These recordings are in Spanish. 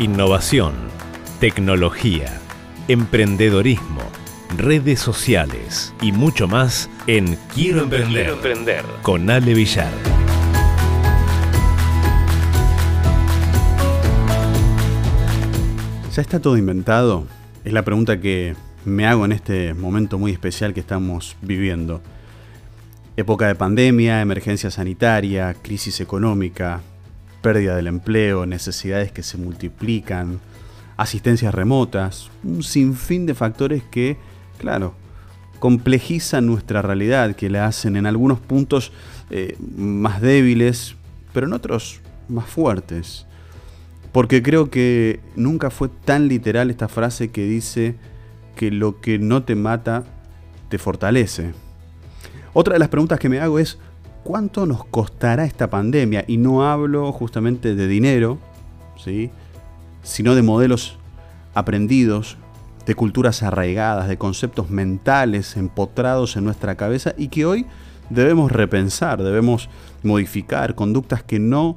Innovación, tecnología, emprendedorismo, redes sociales y mucho más en Quiero Emprender, emprender. con Ale Villar. ¿Ya está todo inventado? Es la pregunta que me hago en este momento muy especial que estamos viviendo. Época de pandemia, emergencia sanitaria, crisis económica, pérdida del empleo, necesidades que se multiplican, asistencias remotas, un sinfín de factores que, claro, complejizan nuestra realidad, que la hacen en algunos puntos eh, más débiles, pero en otros más fuertes. Porque creo que nunca fue tan literal esta frase que dice que lo que no te mata te fortalece. Otra de las preguntas que me hago es, ¿cuánto nos costará esta pandemia? Y no hablo justamente de dinero, ¿sí? sino de modelos aprendidos, de culturas arraigadas, de conceptos mentales empotrados en nuestra cabeza y que hoy debemos repensar, debemos modificar conductas que no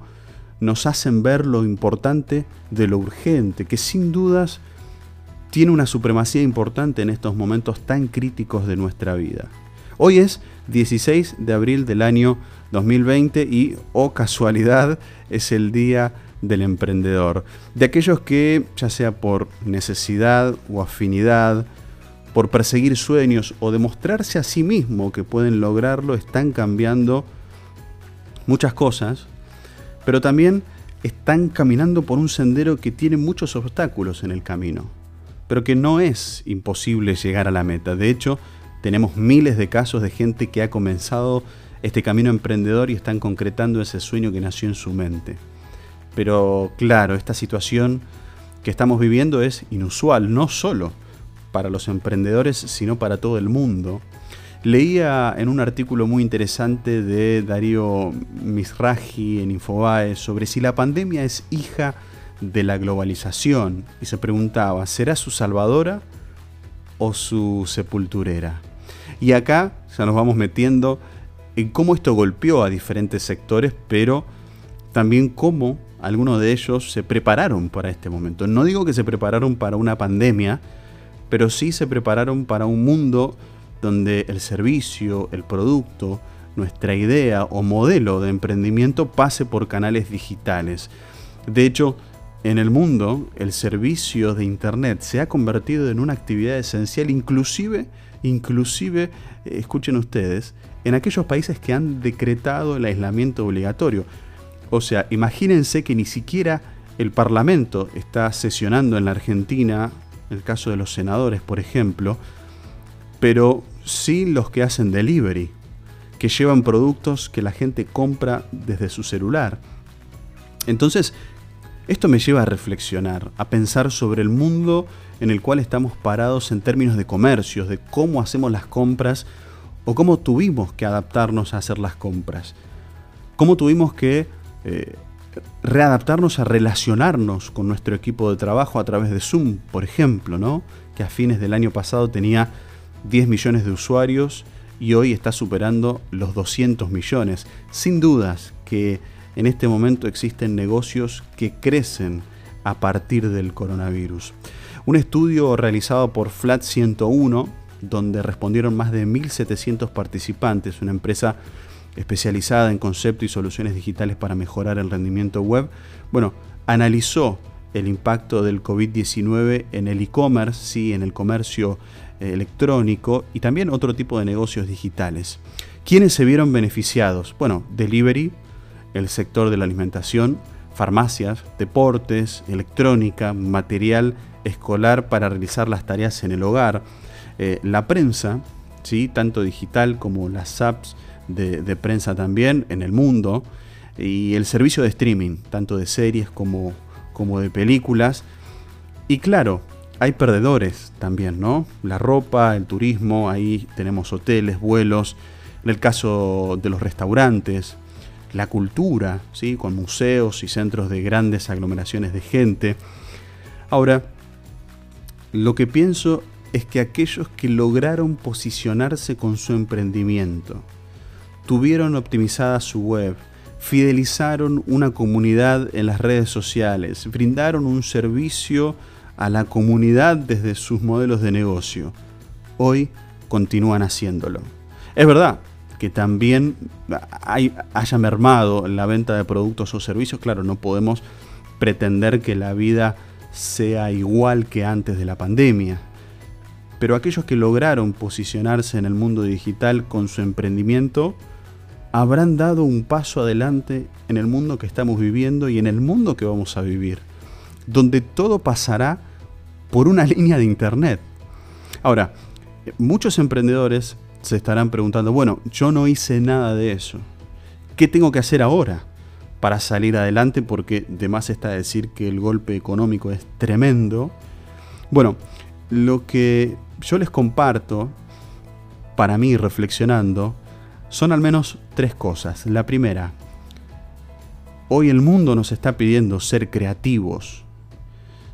nos hacen ver lo importante de lo urgente, que sin dudas tiene una supremacía importante en estos momentos tan críticos de nuestra vida. Hoy es 16 de abril del año 2020 y, oh casualidad, es el día del emprendedor. De aquellos que, ya sea por necesidad o afinidad, por perseguir sueños o demostrarse a sí mismo que pueden lograrlo, están cambiando muchas cosas, pero también están caminando por un sendero que tiene muchos obstáculos en el camino, pero que no es imposible llegar a la meta. De hecho, tenemos miles de casos de gente que ha comenzado este camino emprendedor y están concretando ese sueño que nació en su mente. Pero claro, esta situación que estamos viviendo es inusual, no solo para los emprendedores, sino para todo el mundo. Leía en un artículo muy interesante de Darío Misraji en Infobae sobre si la pandemia es hija de la globalización y se preguntaba, ¿será su salvadora o su sepulturera? Y acá ya nos vamos metiendo en cómo esto golpeó a diferentes sectores, pero también cómo algunos de ellos se prepararon para este momento. No digo que se prepararon para una pandemia, pero sí se prepararon para un mundo donde el servicio, el producto, nuestra idea o modelo de emprendimiento pase por canales digitales. De hecho, en el mundo, el servicio de Internet se ha convertido en una actividad esencial, inclusive inclusive, eh, escuchen ustedes, en aquellos países que han decretado el aislamiento obligatorio. O sea, imagínense que ni siquiera el Parlamento está sesionando en la Argentina, en el caso de los senadores, por ejemplo, pero sí los que hacen delivery, que llevan productos que la gente compra desde su celular. Entonces, esto me lleva a reflexionar, a pensar sobre el mundo en el cual estamos parados en términos de comercios, de cómo hacemos las compras o cómo tuvimos que adaptarnos a hacer las compras. Cómo tuvimos que eh, readaptarnos a relacionarnos con nuestro equipo de trabajo a través de Zoom, por ejemplo, ¿no? que a fines del año pasado tenía 10 millones de usuarios y hoy está superando los 200 millones. Sin dudas que en este momento existen negocios que crecen a partir del coronavirus. Un estudio realizado por Flat 101, donde respondieron más de 1.700 participantes, una empresa especializada en conceptos y soluciones digitales para mejorar el rendimiento web, bueno, analizó el impacto del COVID-19 en el e-commerce, sí, en el comercio eh, electrónico y también otro tipo de negocios digitales. ¿Quiénes se vieron beneficiados? Bueno, delivery, el sector de la alimentación, farmacias, deportes, electrónica, material escolar para realizar las tareas en el hogar, eh, la prensa, ¿sí? tanto digital como las apps de, prensa también en el mundo, y el servicio de streaming, tanto de series como, como de películas. Y claro, hay perdedores también, ¿no? La ropa, el turismo, ahí tenemos hoteles, vuelos, en el caso de los restaurantes, la cultura, ¿sí? con museos y centros de grandes aglomeraciones de gente. Ahora, lo que pienso es que aquellos que lograron posicionarse con su emprendimiento, tuvieron optimizada su web, fidelizaron una comunidad en las redes sociales, brindaron un servicio a la comunidad desde sus modelos de negocio. Hoy continúan haciéndolo. Es verdad que también hay, haya mermado la venta de productos o servicios, claro, no podemos pretender que la vida sea igual que antes de la pandemia. Pero aquellos que lograron posicionarse en el mundo digital con su emprendimiento, habrán dado un paso adelante en el mundo que estamos viviendo y en el mundo que vamos a vivir, donde todo pasará por una línea de Internet. Ahora, muchos emprendedores se estarán preguntando, bueno, yo no hice nada de eso. ¿Qué tengo que hacer ahora para salir adelante? Porque de más está decir que el golpe económico es tremendo. Bueno, lo que yo les comparto, para mí reflexionando, son al menos tres cosas. La primera, hoy el mundo nos está pidiendo ser creativos.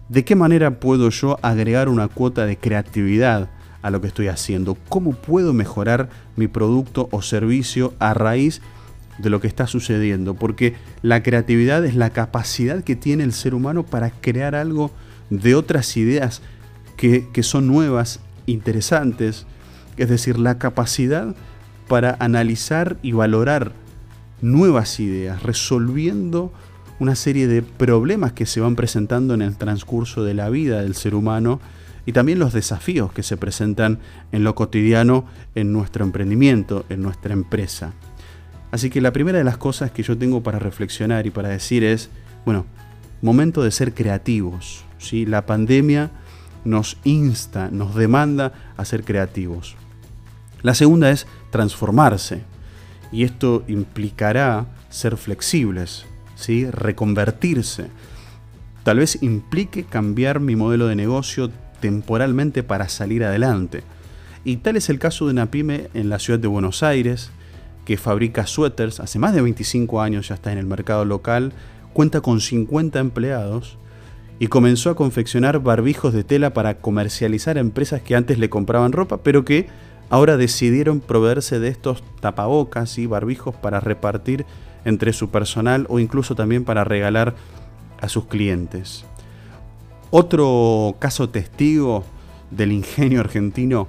¿De qué manera puedo yo agregar una cuota de creatividad a lo que estoy haciendo? ¿Cómo puedo mejorar mi producto o servicio a raíz de lo que está sucediendo? Porque la creatividad es la capacidad que tiene el ser humano para crear algo de otras ideas que, que son nuevas, interesantes, es decir, la capacidad para analizar y valorar nuevas ideas, resolviendo una serie de problemas que se van presentando en el transcurso de la vida del ser humano y también los desafíos que se presentan en lo cotidiano en nuestro emprendimiento, en nuestra empresa. Así que la primera de las cosas que yo tengo para reflexionar y para decir es, bueno, momento de ser creativos. ¿sí? La pandemia nos insta, nos demanda a ser creativos. La segunda es transformarse. Y esto implicará ser flexibles, ¿sí? reconvertirse. Tal vez implique cambiar mi modelo de negocio temporalmente para salir adelante. Y tal es el caso de una pyme en la ciudad de Buenos Aires, que fabrica suéteres, hace más de 25 años ya está en el mercado local, cuenta con 50 empleados y comenzó a confeccionar barbijos de tela para comercializar a empresas que antes le compraban ropa, pero que ahora decidieron proveerse de estos tapabocas y barbijos para repartir entre su personal o incluso también para regalar a sus clientes. Otro caso testigo del ingenio argentino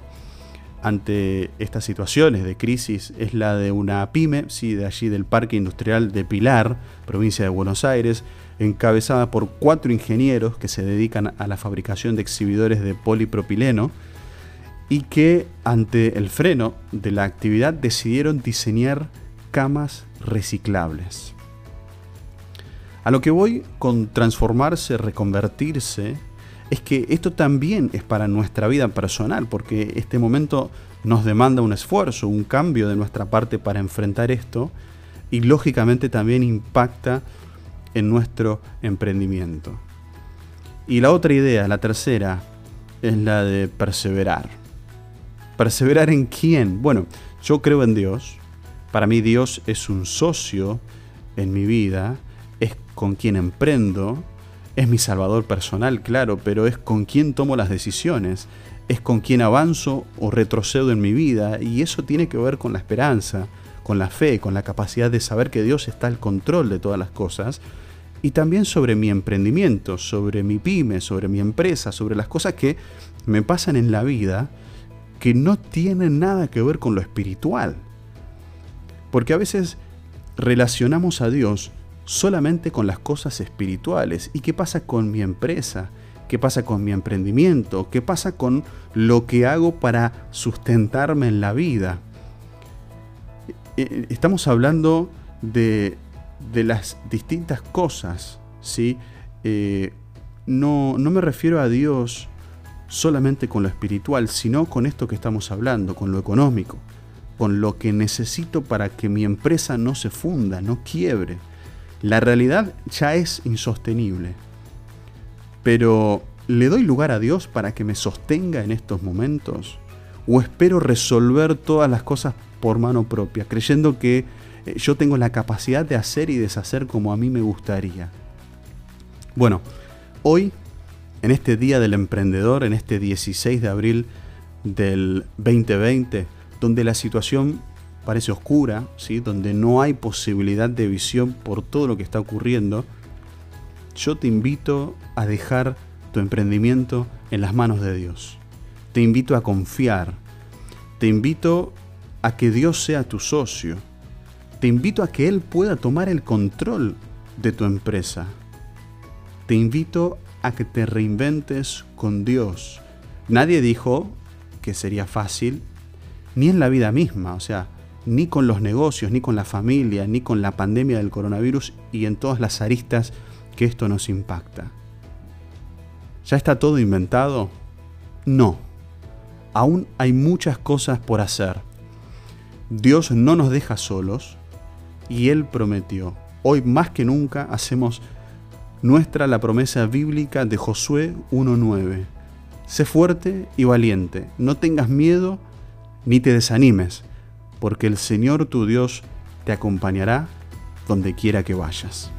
ante estas situaciones de crisis es la de una pyme, sí, de allí del Parque Industrial de Pilar, provincia de Buenos Aires, encabezada por cuatro ingenieros que se dedican a la fabricación de exhibidores de polipropileno y que ante el freno de la actividad decidieron diseñar camas reciclables. A lo que voy con transformarse, reconvertirse, es que esto también es para nuestra vida personal, porque este momento nos demanda un esfuerzo, un cambio de nuestra parte para enfrentar esto y lógicamente también impacta en nuestro emprendimiento. Y la otra idea, la tercera, es la de perseverar. ¿Perseverar en quién? Bueno, yo creo en Dios. Para mí Dios es un socio en mi vida con quien emprendo, es mi salvador personal, claro, pero es con quien tomo las decisiones, es con quien avanzo o retrocedo en mi vida y eso tiene que ver con la esperanza, con la fe, con la capacidad de saber que Dios está al control de todas las cosas y también sobre mi emprendimiento, sobre mi pyme, sobre mi empresa, sobre las cosas que me pasan en la vida que no tienen nada que ver con lo espiritual. Porque a veces relacionamos a Dios solamente con las cosas espirituales. ¿Y qué pasa con mi empresa? ¿Qué pasa con mi emprendimiento? ¿Qué pasa con lo que hago para sustentarme en la vida? Eh, eh, estamos hablando de, las distintas cosas, ¿sí? Eh, no, no me refiero a Dios solamente con lo espiritual, sino con esto que estamos hablando, con lo económico, con lo que necesito para que mi empresa no se funda, no quiebre la realidad ya es insostenible. Pero ¿le doy lugar a Dios para que me sostenga en estos momentos? ¿O espero resolver todas las cosas por mano propia, creyendo que eh, yo tengo la capacidad de hacer y deshacer como a mí me gustaría? Bueno, hoy, en este Día del Emprendedor, en este 16 de abril del 2020, donde la situación parece oscura, ¿sí? donde no hay posibilidad de visión por todo lo que está ocurriendo, yo te invito a dejar tu emprendimiento en las manos de Dios. Te invito a confiar. Te invito a que Dios sea tu socio. Te invito a que Él pueda tomar el control de tu empresa. Te invito a que te reinventes con Dios. Nadie dijo que sería fácil, ni en la vida misma, o sea, ni con los negocios, ni con la familia, ni con la pandemia del coronavirus y en todas las aristas que esto nos impacta. ¿Ya está todo inventado? No. Aún hay muchas cosas por hacer. Dios no nos deja solos y Él prometió. Hoy más que nunca hacemos nuestra la promesa bíblica de Josué 1.9. Sé fuerte y valiente, no tengas miedo ni te desanimes, porque el Señor tu Dios te acompañará donde quiera que vayas.